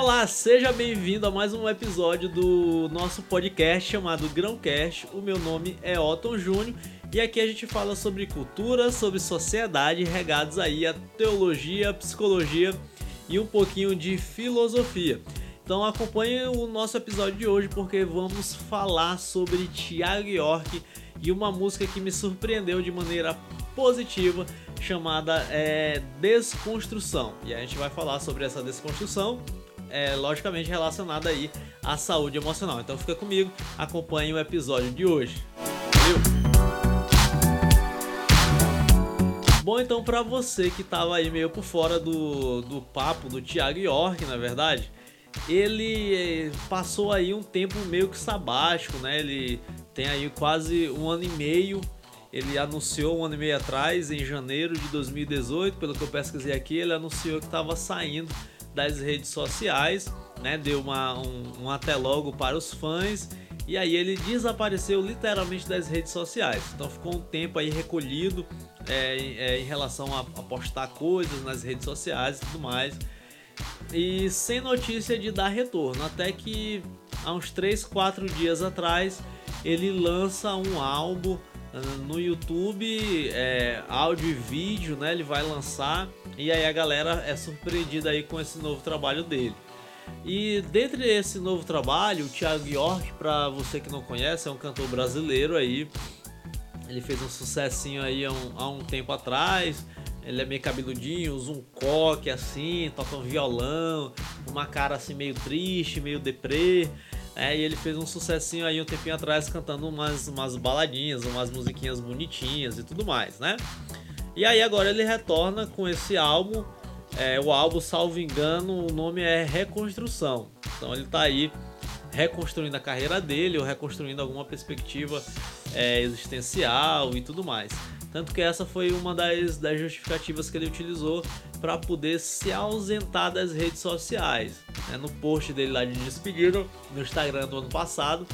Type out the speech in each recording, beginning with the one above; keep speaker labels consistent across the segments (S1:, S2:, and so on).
S1: Olá, seja bem-vindo a mais um episódio do nosso podcast chamado Grãocast. O meu nome é Otton Júnior e aqui a gente fala sobre cultura, sobre sociedade, regados aí a teologia, psicologia e um pouquinho de filosofia. Então acompanhe o nosso episódio de hoje porque vamos falar sobre Tiago York e uma música que me surpreendeu de maneira positiva chamada é, Desconstrução. E a gente vai falar sobre essa desconstrução, é, logicamente relacionada aí à saúde emocional. Então fica comigo, acompanhe o episódio de hoje. Valeu! Bom, então para você que tava aí meio por fora do, do papo do Thiago York, na verdade, ele passou aí um tempo meio que sabático, né? Ele tem aí quase um ano e meio ele anunciou um ano e meio atrás, em janeiro de 2018, pelo que eu pesquisei aqui, ele anunciou que estava saindo das redes sociais, né? Deu uma, um, um até logo para os fãs e aí ele desapareceu literalmente das redes sociais. Então ficou um tempo aí recolhido é, é, em relação a, a postar coisas nas redes sociais e tudo mais. E sem notícia de dar retorno, até que há uns 3, 4 dias atrás ele lança um álbum no YouTube, é, áudio e vídeo, né? Ele vai lançar e aí a galera é surpreendida aí com esse novo trabalho dele. E dentre esse novo trabalho, o Thiago York, para você que não conhece, é um cantor brasileiro aí. Ele fez um sucessinho aí há um, há um tempo atrás. Ele é meio cabeludinho, usa um coque assim, toca um violão, uma cara assim meio triste, meio deprê. É, e ele fez um sucessinho aí um tempinho atrás cantando umas, umas baladinhas, umas musiquinhas bonitinhas e tudo mais, né? E aí agora ele retorna com esse álbum. É, o álbum, salvo engano, o nome é Reconstrução. Então ele tá aí reconstruindo a carreira dele ou reconstruindo alguma perspectiva é, existencial e tudo mais. Tanto que essa foi uma das, das justificativas que ele utilizou para poder se ausentar das redes sociais. Né? No post dele lá de despedida, no Instagram do ano passado,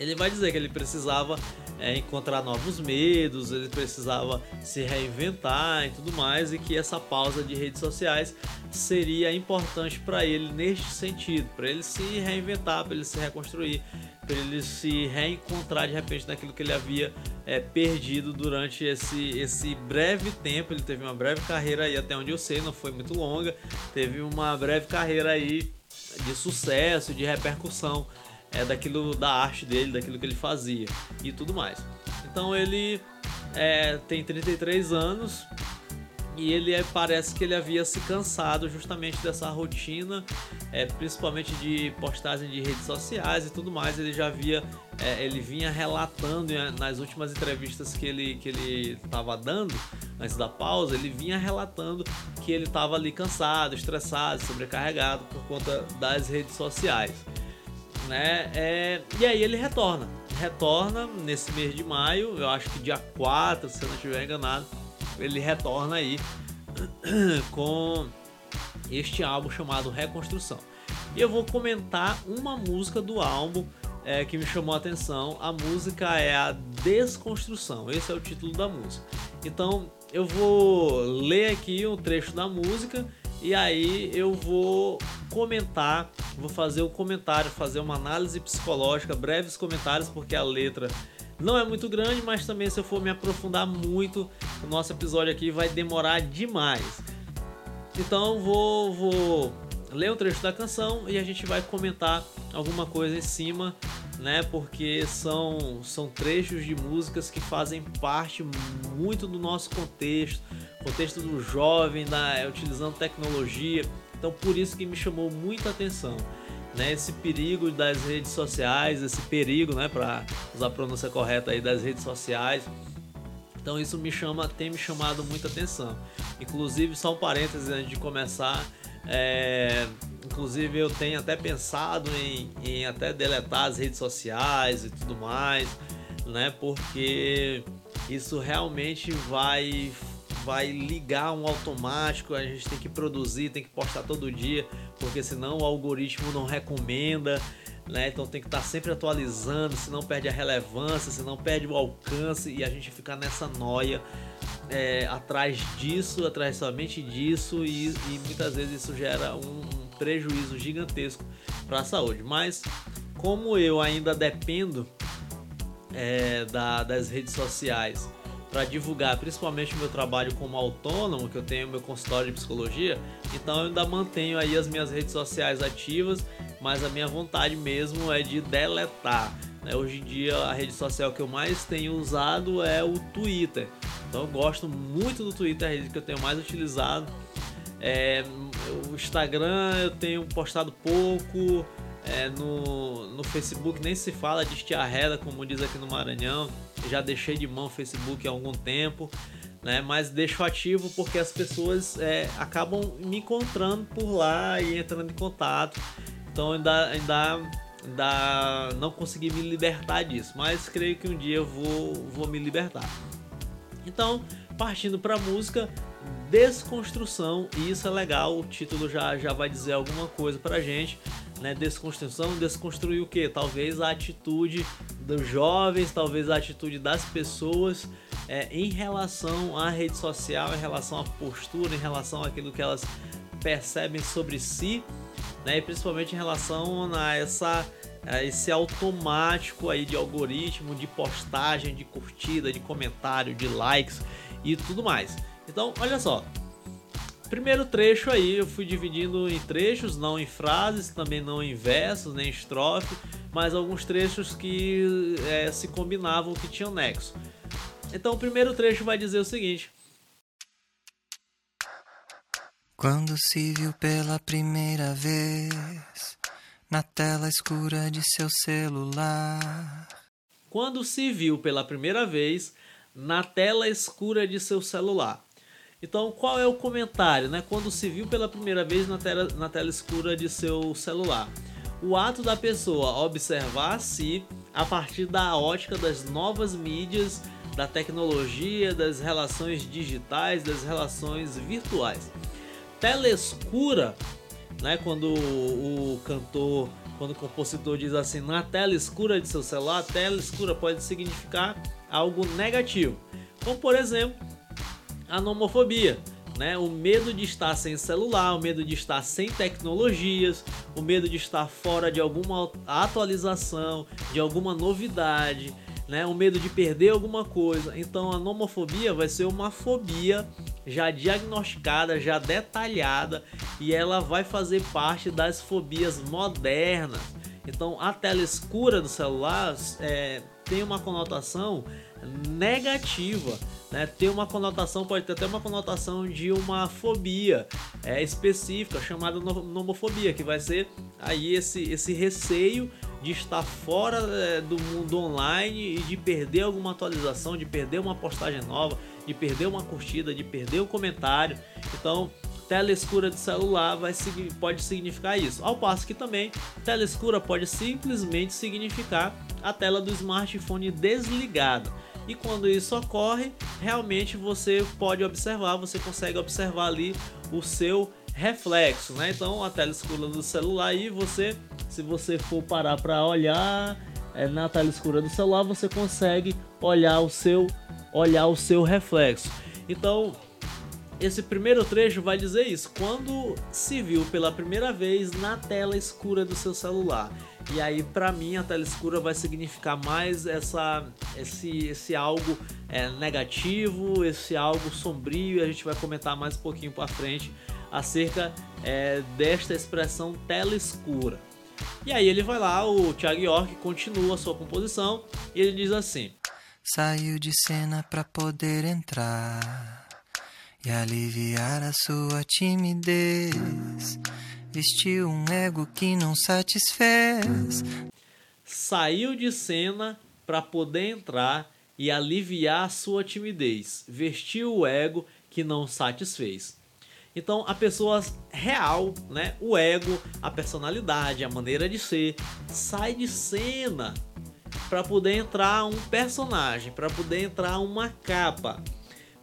S1: ele vai dizer que ele precisava é, encontrar novos medos, ele precisava se reinventar e tudo mais, e que essa pausa de redes sociais seria importante para ele neste sentido, para ele se reinventar, para ele se reconstruir, para ele se reencontrar de repente naquilo que ele havia é, perdido durante esse, esse breve tempo. Ele teve uma breve carreira aí, até onde eu sei, não foi muito longa. Teve uma breve carreira aí de sucesso, de repercussão é, daquilo da arte dele, daquilo que ele fazia e tudo mais. Então ele é, tem 33 anos, e ele é, parece que ele havia se cansado justamente dessa rotina, é, principalmente de postagem de redes sociais e tudo mais. Ele já havia, é, ele vinha relatando nas últimas entrevistas que ele que ele estava dando antes da pausa, ele vinha relatando que ele estava ali cansado, estressado, sobrecarregado por conta das redes sociais. Né? É, e aí ele retorna, retorna nesse mês de maio, eu acho que dia 4, se eu não estiver enganado ele retorna aí com este álbum chamado Reconstrução. E eu vou comentar uma música do álbum é, que me chamou a atenção. A música é a Desconstrução. Esse é o título da música. Então eu vou ler aqui um trecho da música e aí eu vou comentar, vou fazer um comentário, fazer uma análise psicológica, breves comentários, porque a letra não é muito grande, mas também se eu for me aprofundar muito, o nosso episódio aqui vai demorar demais. Então vou, vou ler um trecho da canção e a gente vai comentar alguma coisa em cima, né? Porque são, são trechos de músicas que fazem parte muito do nosso contexto, contexto do jovem, da, utilizando tecnologia. Então por isso que me chamou muita atenção né, esse perigo das redes sociais, esse perigo, né, para usar a pronúncia correta aí das redes sociais. Então isso me chama, tem me chamado muita atenção. Inclusive, só um parênteses antes de começar, é, inclusive eu tenho até pensado em, em até deletar as redes sociais e tudo mais, né, porque isso realmente vai vai ligar um automático, a gente tem que produzir, tem que postar todo dia, porque senão o algoritmo não recomenda, né? Então tem que estar sempre atualizando, senão perde a relevância, senão perde o alcance e a gente fica nessa noia é, atrás disso, atrás somente disso e, e, muitas vezes isso gera um, um prejuízo gigantesco para a saúde. Mas como eu ainda dependo é, da, das redes sociais para divulgar principalmente o meu trabalho como autônomo, que eu tenho meu consultório de psicologia, então eu ainda mantenho aí as minhas redes sociais ativas, mas a minha vontade mesmo é de deletar. Né? Hoje em dia a rede social que eu mais tenho usado é o Twitter. Então eu gosto muito do Twitter, é a rede que eu tenho mais utilizado. É, o Instagram eu tenho postado pouco, é, no, no Facebook nem se fala de estiarreda, como diz aqui no Maranhão. Já deixei de mão o Facebook há algum tempo, né? Mas deixo ativo porque as pessoas é, acabam me encontrando por lá e entrando em contato. Então ainda, ainda, ainda não consegui me libertar disso, mas creio que um dia eu vou, vou me libertar. Então, partindo para a música, desconstrução, e isso é legal, o título já, já vai dizer alguma coisa pra gente né, desconstrução, desconstruir o que? Talvez a atitude dos jovens, talvez a atitude das pessoas é, em relação à rede social, em relação à postura, em relação àquilo que elas percebem sobre si, né, e principalmente em relação a essa esse automático aí de algoritmo, de postagem, de curtida, de comentário, de likes e tudo mais. Então, olha só, Primeiro trecho aí eu fui dividindo em trechos, não em frases, também não em versos, nem em estrofe, mas alguns trechos que é, se combinavam, que tinham nexo. Então o primeiro trecho vai dizer o seguinte.
S2: Quando se viu pela primeira vez na tela escura de seu celular.
S1: Quando se viu pela primeira vez na tela escura de seu celular. Então, qual é o comentário, né? Quando se viu pela primeira vez na tela, na tela escura de seu celular. O ato da pessoa observar a si a partir da ótica das novas mídias, da tecnologia, das relações digitais, das relações virtuais. Tela escura, né? Quando o, o cantor, quando o compositor diz assim, na tela escura de seu celular, tela escura pode significar algo negativo. Como por exemplo, a nomofobia. Né? O medo de estar sem celular, o medo de estar sem tecnologias, o medo de estar fora de alguma atualização, de alguma novidade, né? o medo de perder alguma coisa. Então a nomofobia vai ser uma fobia já diagnosticada, já detalhada e ela vai fazer parte das fobias modernas. Então a tela escura do celular é, tem uma conotação negativa né, tem uma conotação, pode ter até uma conotação de uma fobia é, específica chamada nomofobia, que vai ser aí esse, esse receio de estar fora é, do mundo online e de perder alguma atualização, de perder uma postagem nova, de perder uma curtida, de perder um comentário. Então, tela escura de celular vai, pode significar isso. Ao passo que também tela escura pode simplesmente significar a tela do smartphone desligada. E quando isso ocorre, realmente você pode observar, você consegue observar ali o seu reflexo, né? Então a tela escura do celular aí você, se você for parar para olhar é, na tela escura do celular, você consegue olhar o seu olhar o seu reflexo. Então esse primeiro trecho vai dizer isso. Quando se viu pela primeira vez na tela escura do seu celular. E aí, para mim, a tela escura vai significar mais essa, esse, esse algo é, negativo, esse algo sombrio. E a gente vai comentar mais um pouquinho para frente acerca é, desta expressão tela escura. E aí ele vai lá, o Thiago York continua a sua composição e ele diz assim:
S2: Saiu de cena para poder entrar e aliviar a sua timidez. Vestiu um ego que não satisfez.
S1: Saiu de cena para poder entrar e aliviar sua timidez. Vestiu o ego que não satisfez. Então a pessoa real, né, o ego, a personalidade, a maneira de ser, sai de cena para poder entrar um personagem, para poder entrar uma capa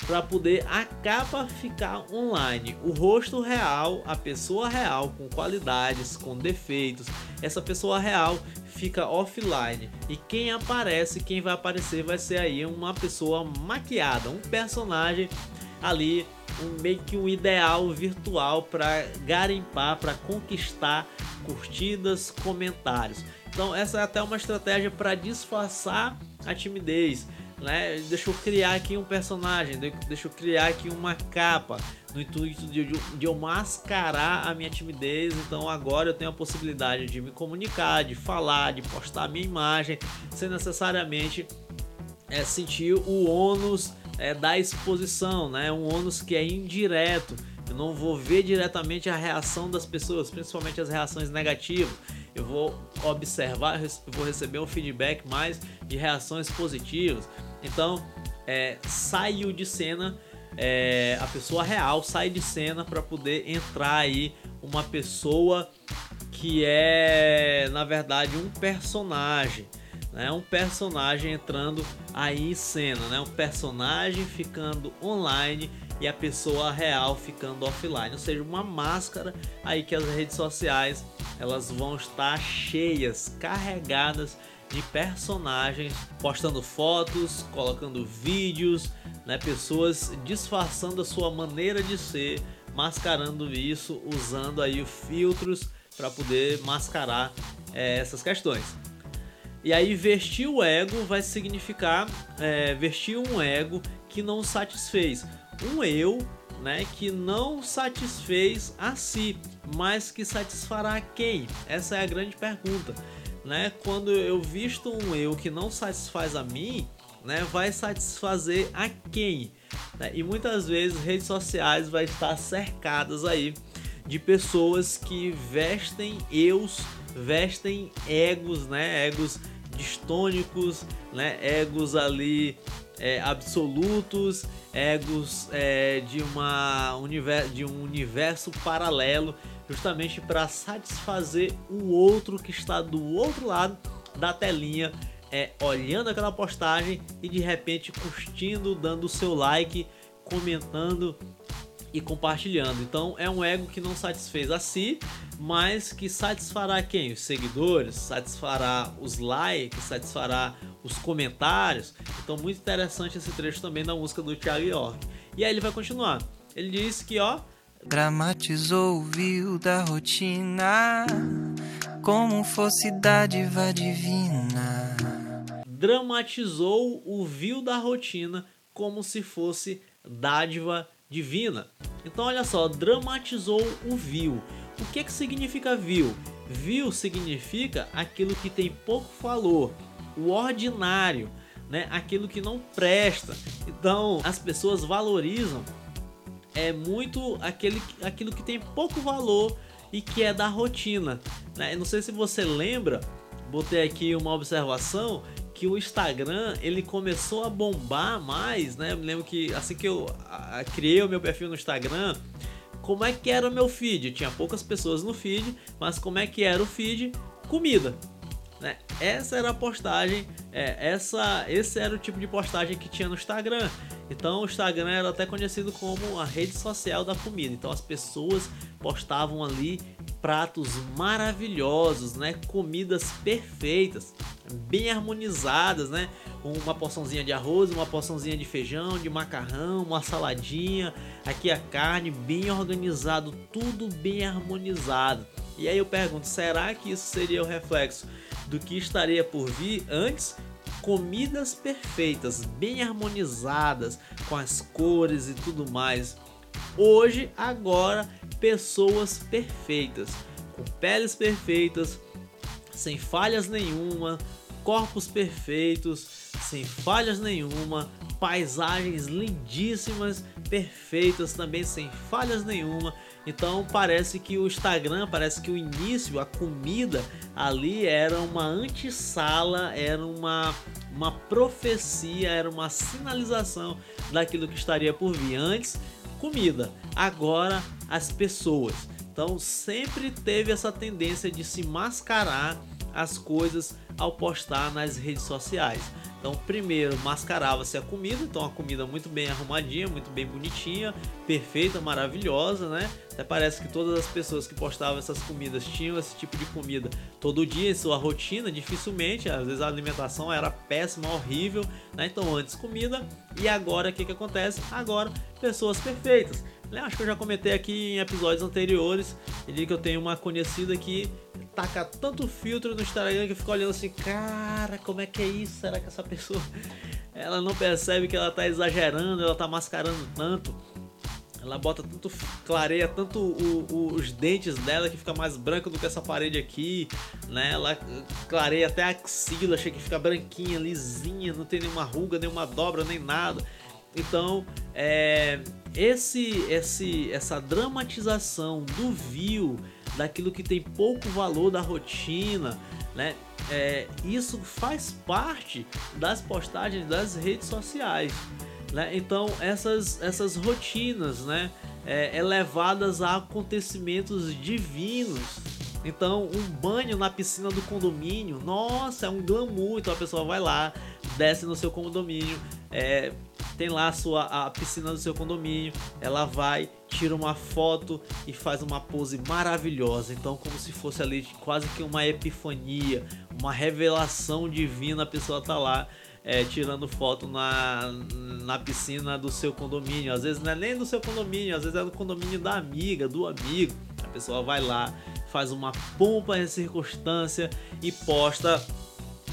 S1: para poder a capa ficar online. O rosto real, a pessoa real com qualidades, com defeitos, essa pessoa real fica offline. E quem aparece, quem vai aparecer vai ser aí uma pessoa maquiada, um personagem ali um meio que um ideal virtual para garimpar, para conquistar curtidas, comentários. Então essa é até uma estratégia para disfarçar a timidez, né? Deixa eu criar aqui um personagem, deixa eu criar aqui uma capa no intuito de, de, eu mascarar a minha timidez. Então agora eu tenho a possibilidade de me comunicar, de falar, de postar a minha imagem, sem necessariamente é, sentir o ônus é, da exposição, né? Um ônus que é indireto. Eu não vou ver diretamente a reação das pessoas, principalmente as reações negativas. Eu vou observar, eu vou receber um feedback mais de reações positivas. Então, é, saiu de cena, é, a pessoa real sai de cena para poder entrar aí uma pessoa que é, na verdade, um personagem né? Um personagem entrando aí em cena, né? Um personagem ficando online e a pessoa real ficando offline, ou seja, uma máscara aí que as redes sociais elas vão estar cheias, carregadas de personagens postando fotos, colocando vídeos, né? Pessoas disfarçando a sua maneira de ser, mascarando isso, usando aí filtros para poder mascarar é, essas questões. E aí vestir o ego vai significar é, vestir um ego que não satisfez. Um eu né, que não satisfez a si, mas que satisfará quem? Essa é a grande pergunta. Né? Quando eu visto um eu que não satisfaz a mim, né, vai satisfazer a quem? Né? E muitas vezes redes sociais vai estar cercadas aí de pessoas que vestem eus vestem egos, né? Egos distônicos, né? Egos ali é, absolutos, egos é, de, uma universo, de um universo paralelo, justamente para satisfazer o outro que está do outro lado da telinha, é, olhando aquela postagem e de repente curtindo, dando o seu like, comentando e compartilhando. Então é um ego que não satisfez a si, mas que satisfará quem? Os seguidores, satisfará os likes, satisfará os comentários. Então muito interessante esse trecho também da música do Thiago York. E aí ele vai continuar. Ele diz que ó
S2: Dramatizou o vil da rotina como fosse dádiva divina.
S1: Dramatizou o vil da rotina como se fosse dádiva divina. Então olha só, dramatizou o vil. O que que significa vil? Vil significa aquilo que tem pouco valor, o ordinário, né? Aquilo que não presta. Então as pessoas valorizam é muito aquele, aquilo que tem pouco valor e que é da rotina. Né? Não sei se você lembra, botei aqui uma observação que o Instagram ele começou a bombar mais, né? Eu lembro que assim que eu criei o meu perfil no Instagram, como é que era o meu feed? Tinha poucas pessoas no feed, mas como é que era o feed? Comida. Né? Essa era a postagem, é, essa, esse era o tipo de postagem que tinha no Instagram. Então o Instagram era até conhecido como a rede social da comida. Então as pessoas postavam ali pratos maravilhosos, né? Comidas perfeitas, bem harmonizadas, né? Uma porçãozinha de arroz, uma porçãozinha de feijão, de macarrão, uma saladinha, aqui a carne bem organizado, tudo bem harmonizado. E aí eu pergunto, será que isso seria o reflexo do que estaria por vir antes? Comidas perfeitas, bem harmonizadas, com as cores e tudo mais. Hoje, agora, pessoas perfeitas, com peles perfeitas, sem falhas nenhuma, corpos perfeitos, sem falhas nenhuma, paisagens lindíssimas, perfeitas também sem falhas nenhuma. Então parece que o Instagram, parece que o início, a comida ali era uma antessala, era uma, uma profecia, era uma sinalização daquilo que estaria por vir. Antes comida, agora as pessoas. Então sempre teve essa tendência de se mascarar as coisas ao postar nas redes sociais. Então, primeiro mascarava-se a comida, então a comida muito bem arrumadinha, muito bem bonitinha, perfeita, maravilhosa, né? Até parece que todas as pessoas que postavam essas comidas tinham esse tipo de comida todo dia em sua rotina, dificilmente, às vezes a alimentação era péssima, horrível, né? Então, antes comida e agora o que, que acontece? Agora, pessoas perfeitas. Né? Acho que eu já comentei aqui em episódios anteriores, ele que eu tenho uma conhecida que taca tanto filtro no Instagram que eu fico olhando assim, cara, como é que é isso? Será que essa pessoa ela não percebe que ela tá exagerando, ela tá mascarando tanto? Ela bota tanto, clareia tanto o, o, os dentes dela que fica mais branco do que essa parede aqui, né? Ela clareia até a axila, achei que fica branquinha, lisinha, não tem nenhuma ruga, nenhuma dobra, nem nada. Então, é, esse, esse, essa dramatização do view, daquilo que tem pouco valor da rotina, né? É, isso faz parte das postagens das redes sociais. Né? Então essas, essas rotinas né? É, elevadas a acontecimentos divinos. Então um banho na piscina do condomínio, nossa, é um glamour. Então a pessoa vai lá, desce no seu condomínio, é, tem lá a, sua, a piscina do seu condomínio, ela vai, tira uma foto e faz uma pose maravilhosa. Então, como se fosse ali quase que uma epifania, uma revelação divina, a pessoa tá lá. É, tirando foto na, na piscina do seu condomínio. Às vezes não é nem do seu condomínio, às vezes é do condomínio da amiga, do amigo. A pessoa vai lá, faz uma pompa em circunstância e posta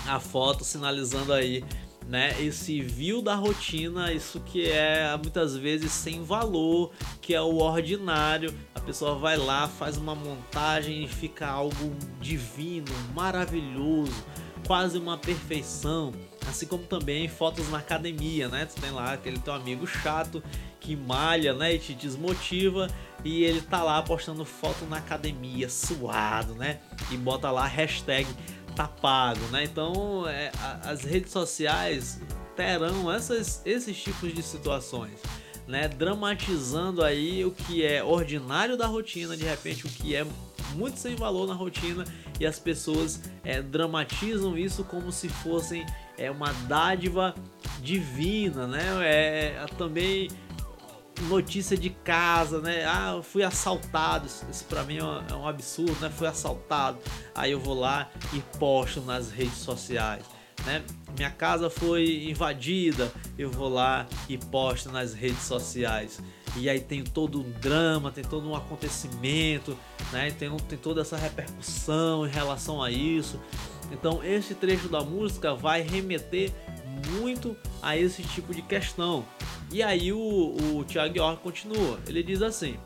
S1: a foto sinalizando aí né? Esse viu da rotina, isso que é muitas vezes sem valor, que é o ordinário. A pessoa vai lá, faz uma montagem e fica algo divino, maravilhoso, quase uma perfeição. Assim como também fotos na academia, né? Tu tem lá aquele teu amigo chato que malha, né? E te desmotiva e ele tá lá postando foto na academia, suado, né? E bota lá hashtag tá pago, né? Então é, a, as redes sociais terão essas, esses tipos de situações. Né, dramatizando aí o que é ordinário da rotina, de repente o que é muito sem valor na rotina e as pessoas é, dramatizam isso como se fossem é, uma dádiva divina, né? É, é também notícia de casa, né? Ah, eu fui assaltado. Isso, isso pra mim é um, é um, absurdo, né? Fui assaltado. Aí eu vou lá e posto nas redes sociais, né? Minha casa foi invadida. Eu vou lá e posto nas redes sociais. E aí tem todo um drama, tem todo um acontecimento, né? Tem, tem toda essa repercussão em relação a isso. Então, esse trecho da música vai remeter muito a esse tipo de questão. E aí o, o Thiago York continua. Ele diz assim: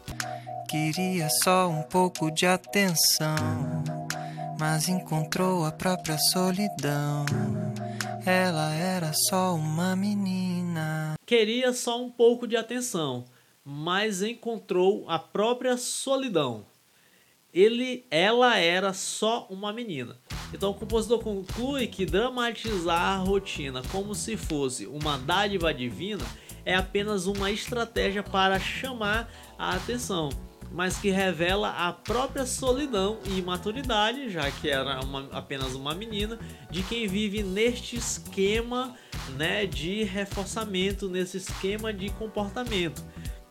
S2: Queria só um pouco de atenção, mas encontrou a própria solidão. Ela era só uma menina.
S1: Queria só um pouco de atenção, mas encontrou a própria solidão. Ele, ela era só uma menina. Então o compositor conclui que dramatizar a rotina como se fosse uma dádiva divina é apenas uma estratégia para chamar a atenção, mas que revela a própria solidão e imaturidade, já que era uma, apenas uma menina, de quem vive neste esquema né, de reforçamento, nesse esquema de comportamento.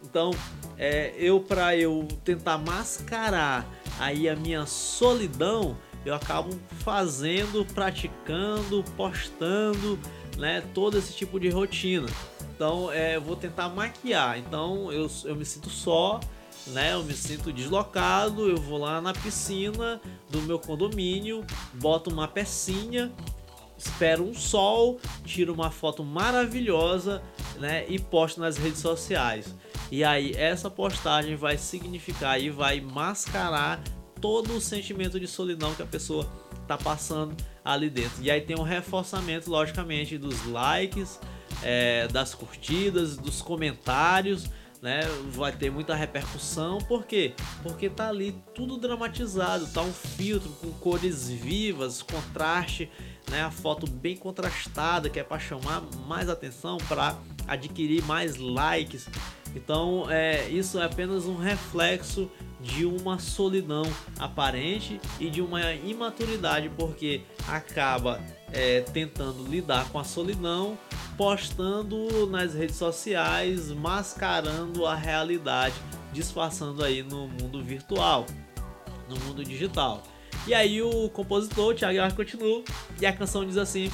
S1: Então, é, eu para eu tentar mascarar aí a minha solidão, eu acabo fazendo, praticando, postando, né, todo esse tipo de rotina. Então, é, eu vou tentar maquiar. Então, eu, eu me sinto só, né? Eu me sinto deslocado. Eu vou lá na piscina do meu condomínio, boto uma pecinha, espero um sol, tiro uma foto maravilhosa, né? E posto nas redes sociais. E aí, essa postagem vai significar e vai mascarar todo o sentimento de solidão que a pessoa tá passando ali dentro. E aí tem um reforçamento, logicamente, dos likes, é, das curtidas, dos comentários, né? Vai ter muita repercussão, por quê? Porque tá ali tudo dramatizado, tá um filtro com cores vivas, contraste, né? A foto bem contrastada, que é para chamar mais atenção, para adquirir mais likes. Então, é, isso é apenas um reflexo de uma solidão aparente e de uma imaturidade, porque acaba é, tentando lidar com a solidão, postando nas redes sociais, mascarando a realidade, disfarçando aí no mundo virtual, no mundo digital. E aí o compositor, Thiago York, continua e a canção diz assim: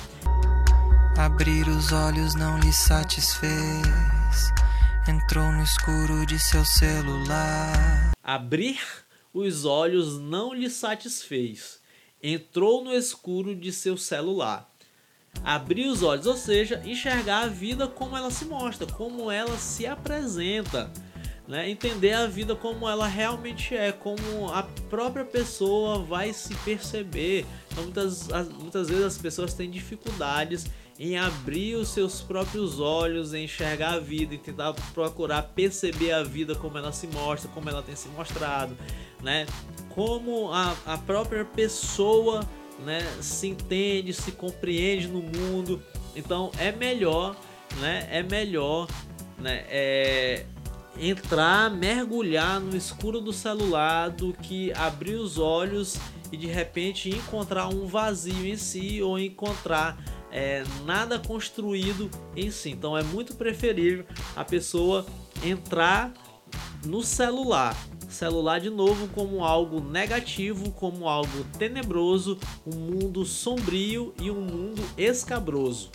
S2: Abrir os olhos não lhe satisfez, entrou no escuro de seu celular.
S1: Abrir os olhos não lhe satisfez, entrou no escuro de seu celular. Abrir os olhos, ou seja, enxergar a vida como ela se mostra, como ela se apresenta né? Entender a vida como ela realmente é, como a própria pessoa vai se perceber. Então, muitas, muitas vezes as pessoas têm dificuldades em abrir os seus próprios olhos, em enxergar a vida, e tentar procurar perceber a vida como ela se mostra, como ela tem se mostrado, né? Como a, a própria pessoa né, se entende, se compreende no mundo. Então é melhor, né? É melhor, né? É, entrar, mergulhar no escuro do celular do que abrir os olhos e de repente encontrar um vazio em si ou encontrar é, nada construído em si. Então é muito preferível a pessoa entrar no celular. Celular de novo como algo negativo, como algo tenebroso, um mundo sombrio e um mundo escabroso.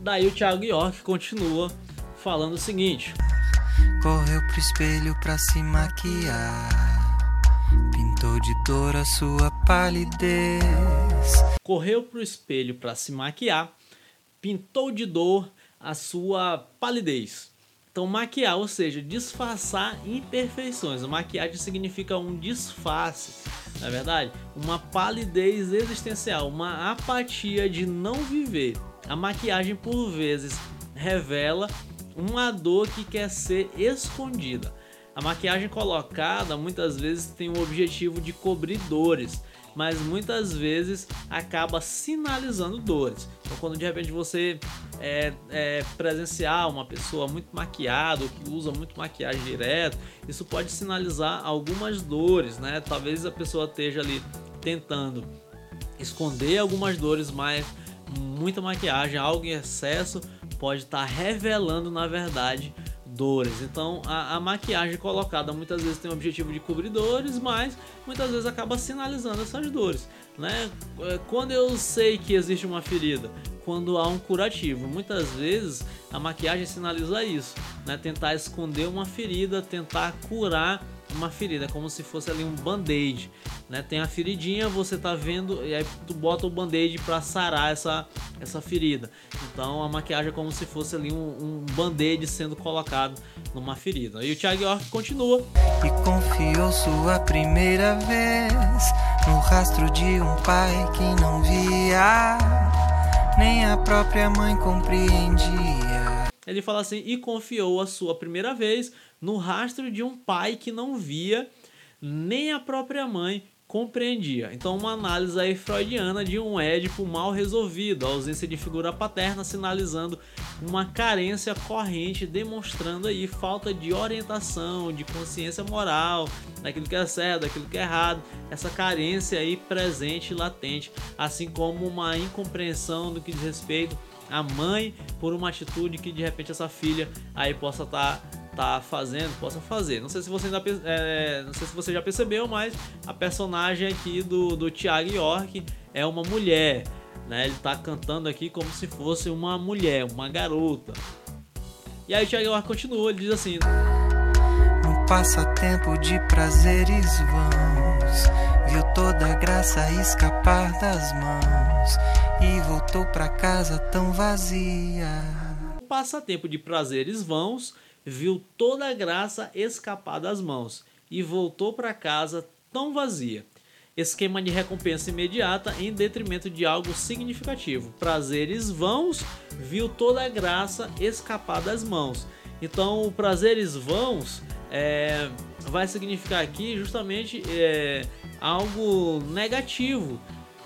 S1: Daí o Thiago York continua falando o seguinte:
S2: Correu pro espelho pra se maquiar. Pintou de dor a sua palidez.
S1: Correu pro espelho para se maquiar. Pintou de dor a sua palidez. Então, maquiar, ou seja, disfarçar imperfeições. A maquiagem significa um disfarce, na é verdade, uma palidez existencial, uma apatia de não viver. A maquiagem, por vezes, revela uma dor que quer ser escondida. A maquiagem colocada muitas vezes tem o objetivo de cobrir dores, mas muitas vezes acaba sinalizando dores. Então, quando de repente você é, é, presenciar uma pessoa muito maquiada ou que usa muito maquiagem direto, isso pode sinalizar algumas dores, né? Talvez a pessoa esteja ali tentando esconder algumas dores, mas muita maquiagem, algo em excesso pode estar tá revelando na verdade dores. Então a, a, maquiagem colocada muitas vezes tem o objetivo de cobrir dores, mas muitas vezes acaba sinalizando essas dores. Né? É, quando eu sei que existe uma ferida, quando há um curativo, muitas vezes a maquiagem sinaliza isso, né? tentar esconder uma ferida, tentar curar uma ferida, como se fosse ali um band-aid, né? Tem a feridinha, você tá vendo e aí tu bota o band-aid para sarar essa essa ferida. Então a maquiagem é como se fosse ali um, um band-aid sendo colocado numa ferida. E o Thiago York continua.
S2: E confiou sua primeira vez no rastro de um pai que não via, nem a própria mãe compreendia.
S1: Ele fala assim: e confiou a sua primeira vez no rastro de um pai que não via, nem a própria mãe compreendia. Então, uma análise aí freudiana de um Édipo mal resolvido, a ausência de figura paterna sinalizando uma carência corrente, demonstrando aí falta de orientação, de consciência moral, daquilo que é certo, daquilo que é errado, essa carência aí presente e latente, assim como uma incompreensão do que diz respeito à mãe por uma atitude que de repente essa filha aí possa estar tá fazendo, possa fazer. Não sei se você ainda é, não sei se você já percebeu, mas a personagem aqui do, do Thiago York é uma mulher. Né? Ele tá cantando aqui como se fosse uma mulher, uma garota. E aí o Thiago York continua, ele diz assim:
S2: No passatempo de prazeres vãos, viu toda a graça escapar das mãos e voltou para casa tão vazia.
S1: No passatempo de prazeres vãos, viu toda a graça escapar das mãos e voltou para casa tão vazia. Esquema de recompensa imediata em detrimento de algo significativo. Prazeres vãos, viu toda a graça escapar das mãos. Então, o prazeres vãos é, vai significar aqui justamente é, algo negativo.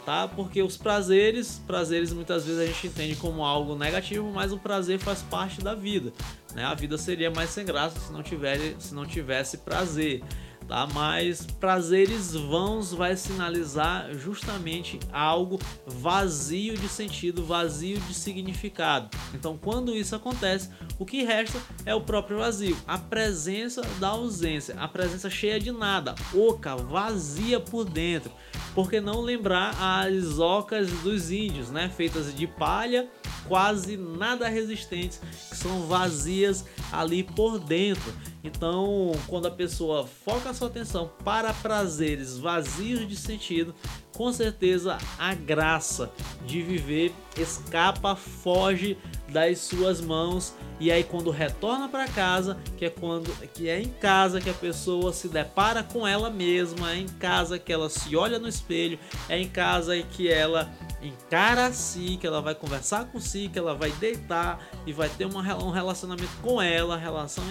S1: Tá? Porque os prazeres, prazeres muitas vezes a gente entende como algo negativo, mas o prazer faz parte da vida, né? A vida seria mais sem graça se não tivesse, se não tivesse prazer tá? Mas prazeres vãos vai sinalizar justamente algo vazio de sentido, vazio de significado. Então, quando isso acontece, o que resta é o próprio vazio, a presença da ausência, a presença cheia de nada, oca, vazia por dentro. Por que não lembrar as ocas dos índios, né? Feitas de palha, quase nada resistentes, que são vazias ali por dentro. Então, quando a pessoa foca sua atenção para prazeres vazios de sentido, com certeza a graça de viver escapa, foge das suas mãos e aí quando retorna para casa, que é quando que é em casa que a pessoa se depara com ela mesma, é em casa que ela se olha no espelho, é em casa que ela encara si, que ela vai conversar com si, que ela vai deitar e vai ter uma, um relacionamento com ela, relação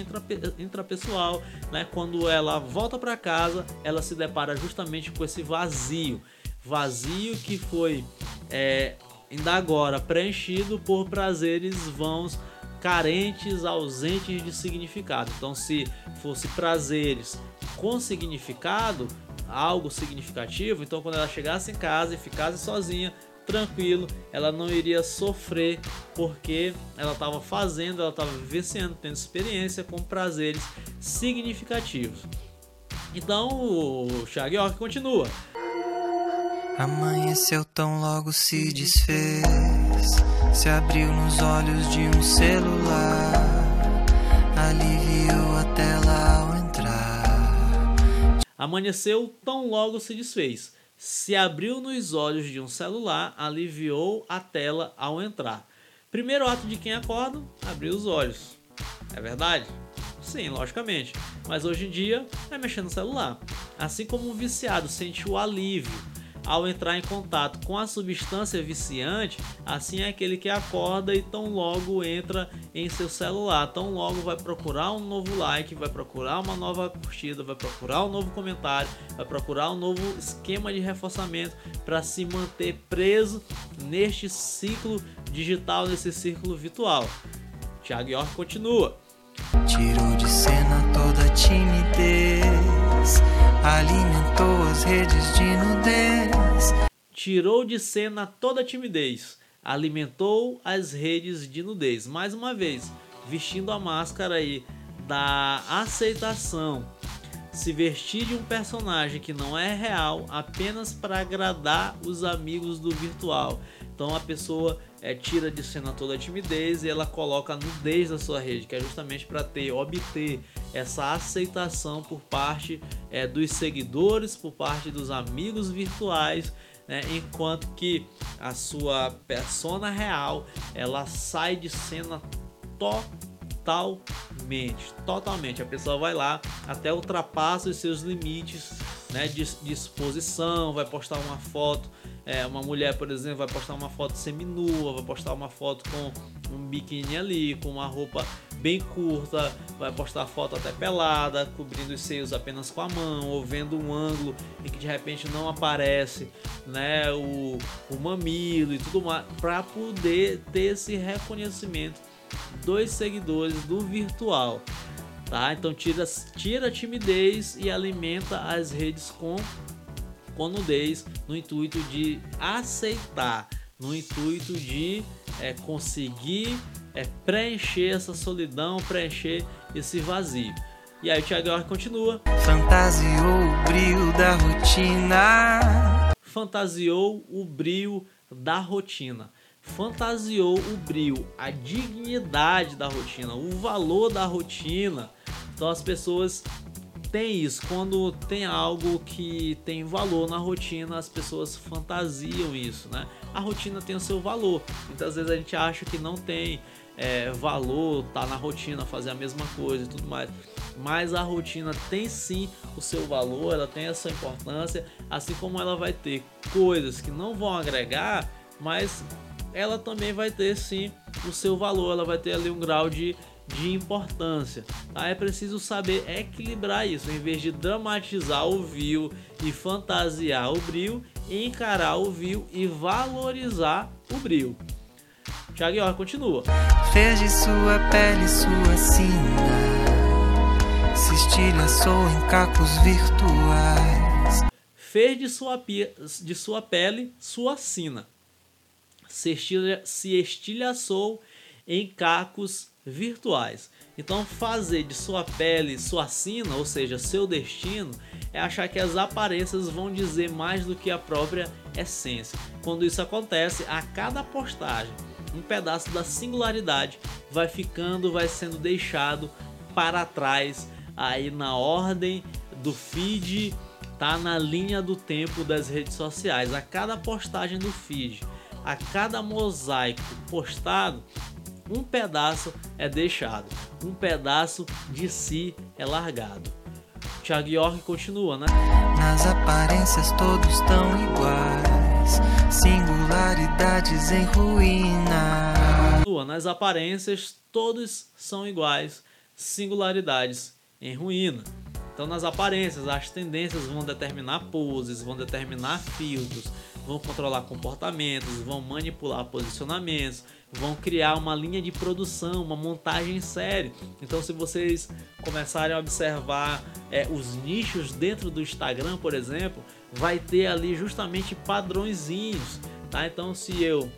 S1: intrapessoal, né? Quando ela volta para casa, ela se depara justamente com esse vazio, vazio que foi é, ainda agora preenchido por prazeres vãos carentes, ausentes de significado. Então, se fosse prazeres com significado, algo significativo, então quando ela chegasse em casa e ficasse sozinha, tranquilo, ela não iria sofrer porque ela estava fazendo, ela estava vivenciando, tendo experiência com prazeres significativos. Então o Shag continua.
S2: Amanheceu tão logo se desfez, se abriu nos olhos de um celular, aliviou a tela ao entrar.
S1: Amanheceu tão logo se desfez, se abriu nos olhos de um celular, aliviou a tela ao entrar. Primeiro ato de quem acorda, abrir os olhos. É verdade? Sim, logicamente. Mas hoje em dia é mexer no celular. Assim como um viciado sente o alívio ao entrar em contato com a substância viciante, assim é aquele que acorda e tão logo entra em seu celular, tão logo vai procurar um novo like, vai procurar uma nova curtida, vai procurar um novo comentário, vai procurar um novo esquema de reforçamento para se manter preso neste ciclo digital, nesse círculo virtual. Thiago York continua.
S2: Tirou de cena toda timidez alimentou as redes de nudez.
S1: Tirou de cena toda a timidez, alimentou as redes de nudez. Mais uma vez, vestindo a máscara aí da aceitação. Se vestir de um personagem que não é real apenas para agradar os amigos do virtual. Então a pessoa é, tira de cena toda a timidez e ela coloca a nudez na sua rede, que é justamente para ter, obter essa aceitação por parte é, dos seguidores, por parte dos amigos virtuais, né? enquanto que a sua persona real ela sai de cena totalmente, totalmente. A pessoa vai lá até ultrapassa os seus limites né, de, de exposição, vai postar uma foto é, uma mulher, por exemplo, vai postar uma foto seminua, vai postar uma foto com um biquíni ali, com uma roupa bem curta, vai postar foto até pelada, cobrindo os seios apenas com a mão, ou vendo um ângulo em que de repente não aparece né, o, o mamilo e tudo mais, para poder ter esse reconhecimento dos seguidores do virtual. Tá? Então tira, tira a timidez e alimenta as redes com com nudez no intuito de aceitar, no intuito de é, conseguir é, preencher essa solidão, preencher esse vazio. E aí o Thiago York continua.
S2: Fantasiou o brilho da rotina.
S1: Fantasiou o brilho da rotina. Fantasiou o brilho, a dignidade da rotina, o valor da rotina. Então as pessoas tem isso. Quando tem algo que tem valor na rotina, as pessoas fantasiam isso, né? A rotina tem o seu valor. Muitas vezes a gente acha que não tem é, valor, tá na rotina, fazer a mesma coisa e tudo mais. Mas a rotina tem sim o seu valor, ela tem a sua importância, assim como ela vai ter coisas que não vão agregar, mas ela também vai ter sim o seu valor, ela vai ter ali um grau de de importância. Tá? É preciso saber equilibrar isso, em vez de dramatizar o vil e fantasiar o brilho, encarar o vil e valorizar o brilho. Thiago York continua.
S2: Fez de sua pele sua sina, se estilhaçou em cacos virtuais.
S1: Fez de sua, de sua pele sua sina, se, estilha, se estilhaçou em cacos virtuais. Então, fazer de sua pele sua sina, ou seja, seu destino, é achar que as aparências vão dizer mais do que a própria essência. Quando isso acontece, a cada postagem, um pedaço da singularidade vai ficando, vai sendo deixado para trás aí na ordem do feed, tá na linha do tempo das redes sociais. A cada postagem do feed, a cada mosaico postado, um pedaço é deixado, um pedaço de si é largado. Thiago York continua, né?
S2: Nas aparências todos tão iguais, singularidades em ruína.
S1: Nas aparências todos são iguais, singularidades em ruína. Então, nas aparências, as tendências vão determinar poses, vão determinar filtros, vão controlar comportamentos, vão manipular posicionamentos, vão criar uma linha de produção, uma montagem série. Então, se vocês começarem a observar é, os nichos dentro do Instagram, por exemplo, vai ter ali justamente padrõezinhos, tá? Então, se eu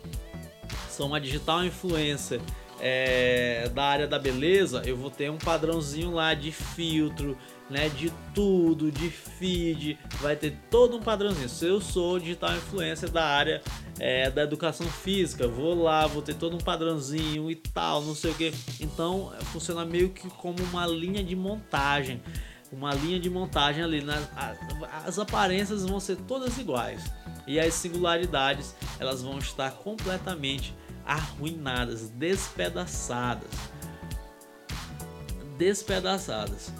S1: sou uma digital influencer é, da área da beleza, eu vou ter um padrãozinho lá de filtro, né, de tudo, de feed, vai ter todo um padrãozinho. Se eu sou digital influencer da área é, da educação física, vou lá, vou ter todo um padrãozinho e tal, não sei o que. Então funciona meio que como uma linha de montagem, uma linha de montagem ali. Né? As aparências vão ser todas iguais e as singularidades elas vão estar completamente arruinadas, despedaçadas, despedaçadas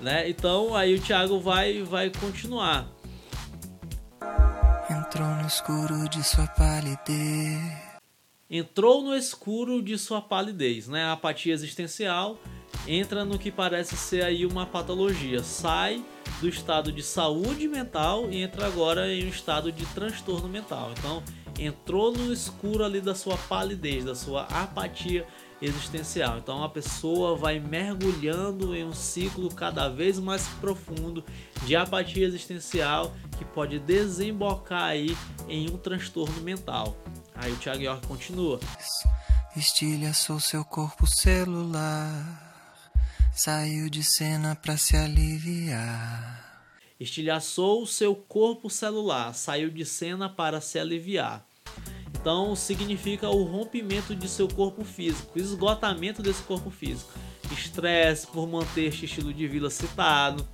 S1: né? Então aí o Thiago vai vai continuar.
S2: Entrou no escuro de sua palidez.
S1: Entrou no escuro de sua palidez, né? A apatia existencial entra no que parece ser aí uma patologia, sai do estado de saúde mental e entra agora em um estado de transtorno mental. Então, entrou no escuro ali da sua palidez, da sua apatia existencial. Então a pessoa vai mergulhando em um ciclo cada vez mais profundo de apatia existencial que pode desembocar aí em um transtorno mental. Aí o Thiago York continua.
S2: Estilhaçou seu corpo celular, saiu de cena para se aliviar.
S1: Estilhaçou seu corpo celular, saiu de cena para se aliviar. Então significa o rompimento de seu corpo físico, esgotamento desse corpo físico. Estresse por manter este estilo de vida citado,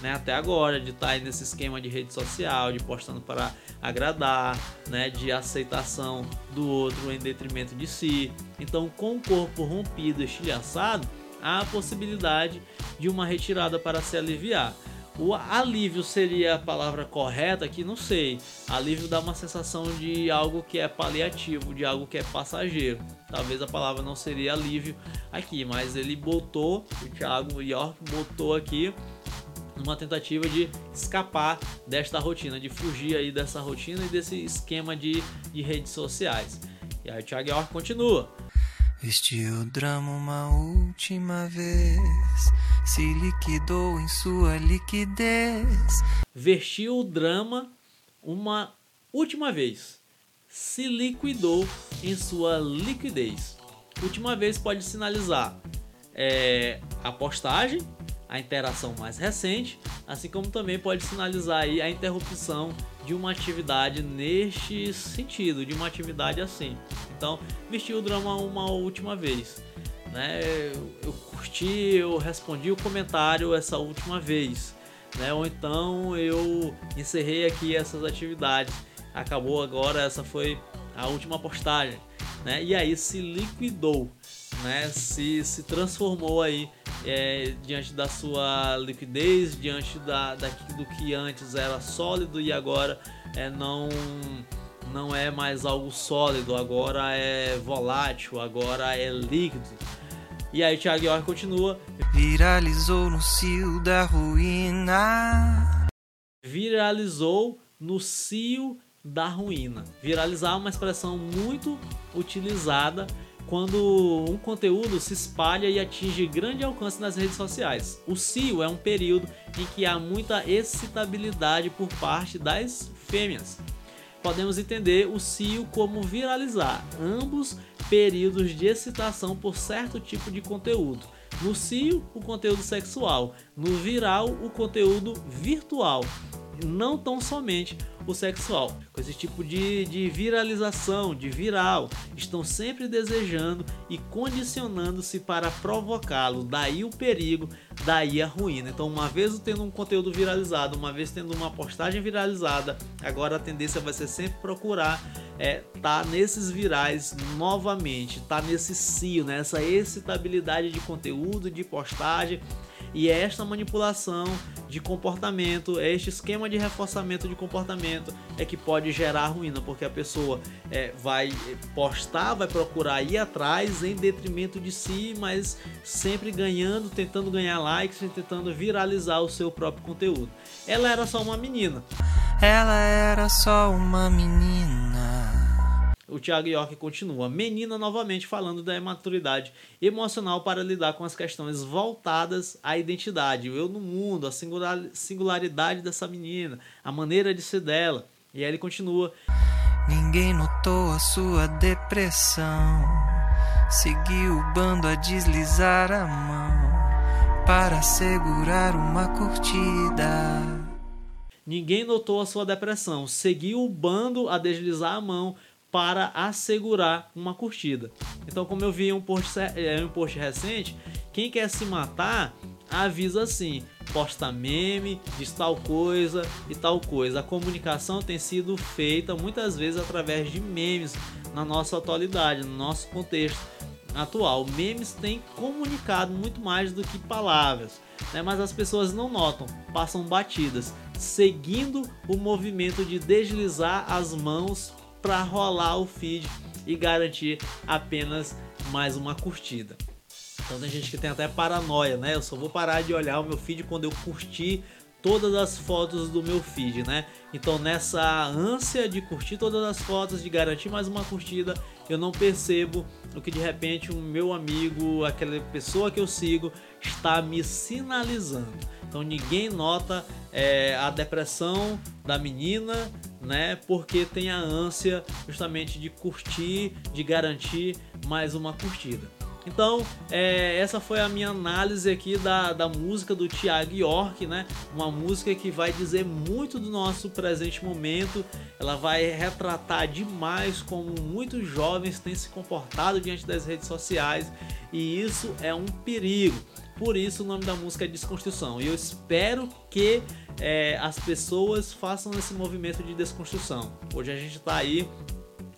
S1: né, até agora, de estar tá nesse esquema de rede social, de postando para agradar, né, de aceitação do outro em detrimento de si. Então, com o corpo rompido, estilhaçado, há a possibilidade de uma retirada para se aliviar. O alívio seria a palavra correta aqui? Não sei. Alívio dá uma sensação de algo que é paliativo, de algo que é passageiro. Talvez a palavra não seria alívio aqui, mas ele botou, o Thiago York botou aqui numa tentativa de escapar desta rotina, de fugir aí dessa rotina e desse esquema de, de redes sociais. E aí o Thiago York continua.
S2: Vestiu o drama uma última vez se liquidou em sua liquidez.
S1: Vestiu o drama uma última vez, se liquidou em sua liquidez. Última vez pode sinalizar é, a postagem, a interação mais recente, assim como também pode sinalizar aí a interrupção de uma atividade neste sentido, de uma atividade assim. Então, vestiu o drama uma última vez né? Eu curti, eu respondi o comentário essa última vez, né? Ou então eu encerrei aqui essas atividades. Acabou agora, essa foi a última postagem, né? E aí se liquidou, né? Se, se transformou aí é, diante da sua liquidez, diante da, daquilo que antes era sólido e agora é, não não é mais algo sólido, agora é volátil, agora é líquido. E aí Thiago York continua.
S2: Viralizou no cio da ruína.
S1: Viralizou no cio da ruína. Viralizar é uma expressão muito utilizada quando um conteúdo se espalha e atinge grande alcance nas redes sociais. O cio é um período em que há muita excitabilidade por parte das fêmeas. Podemos entender o cio como viralizar, ambos períodos de excitação por certo tipo de conteúdo. No cio, o conteúdo sexual, no viral, o conteúdo virtual não tão somente o sexual. Com esse tipo de, de viralização, de viral, estão sempre desejando e condicionando-se para provocá-lo. Daí o perigo, daí a ruína. Então, uma vez tendo um conteúdo viralizado, uma vez tendo uma postagem viralizada, agora a tendência vai ser sempre procurar é, tá nesses virais novamente, tá nesse cio, nessa excitabilidade de conteúdo, de postagem e é esta manipulação de comportamento, é este esquema de reforçamento de comportamento é que pode gerar ruína, porque a pessoa é, vai postar, vai procurar ir atrás em detrimento de si, mas sempre ganhando, tentando ganhar likes, tentando viralizar o seu próprio conteúdo. Ela era só uma menina.
S2: Ela era só uma menina
S1: o Thiago York continua. Menina novamente falando da imaturidade emocional para lidar com as questões voltadas à identidade, o eu no mundo, a singularidade dessa menina, a maneira de ser dela. E aí ele continua.
S2: Ninguém notou a sua depressão. Seguiu o bando a deslizar a mão para segurar uma curtida.
S1: Ninguém notou a sua depressão. Seguiu o bando a deslizar a mão para assegurar uma curtida. Então, como eu vi em um post, um post recente, quem quer se matar avisa assim, posta meme, diz tal coisa e tal coisa. A comunicação tem sido feita muitas vezes através de memes na nossa atualidade, no nosso contexto atual. Memes têm comunicado muito mais do que palavras, né? mas as pessoas não notam, passam batidas, seguindo o movimento de deslizar as mãos para rolar o feed e garantir apenas mais uma curtida. Então tem gente que tem até paranoia, né? Eu só vou parar de olhar o meu feed quando eu curtir todas as fotos do meu feed, né? Então nessa ânsia de curtir todas as fotos, de garantir mais uma curtida, eu não percebo o que de repente o meu amigo, aquela pessoa que eu sigo, está me sinalizando. Então ninguém nota é, a depressão da menina, né? Porque tem a ânsia justamente de curtir, de garantir mais uma curtida. Então, é, essa foi a minha análise aqui da, da música do Thiago York, né? Uma música que vai dizer muito do nosso presente momento. Ela vai retratar demais como muitos jovens têm se comportado diante das redes sociais e isso é um perigo. Por isso o nome da música é Desconstrução. E eu espero que é, as pessoas façam esse movimento de desconstrução. Hoje a gente está aí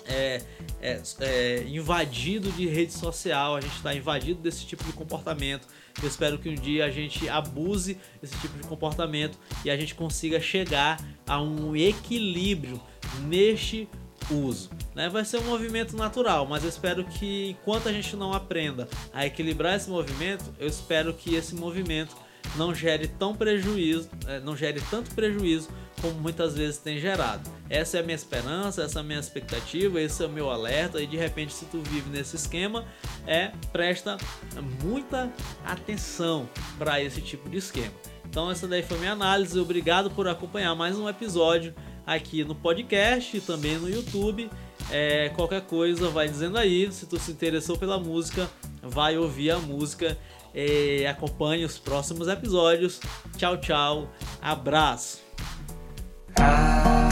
S1: é, é, é, invadido de rede social, a gente está invadido desse tipo de comportamento. Eu espero que um dia a gente abuse desse tipo de comportamento e a gente consiga chegar a um equilíbrio neste uso. Né? Vai ser um movimento natural, mas eu espero que enquanto a gente não aprenda a equilibrar esse movimento, eu espero que esse movimento não gere tão prejuízo, é, não gere tanto prejuízo como muitas vezes tem gerado. Essa é a minha esperança, essa é a minha expectativa, esse é o meu alerta e de repente se tu vive nesse esquema, é presta muita atenção para esse tipo de esquema. Então essa daí foi minha análise, obrigado por acompanhar mais um episódio aqui no podcast e também no YouTube. É, qualquer coisa vai dizendo aí, se tu se interessou pela música, vai ouvir a música e acompanhe os próximos episódios. Tchau, tchau, abraço. I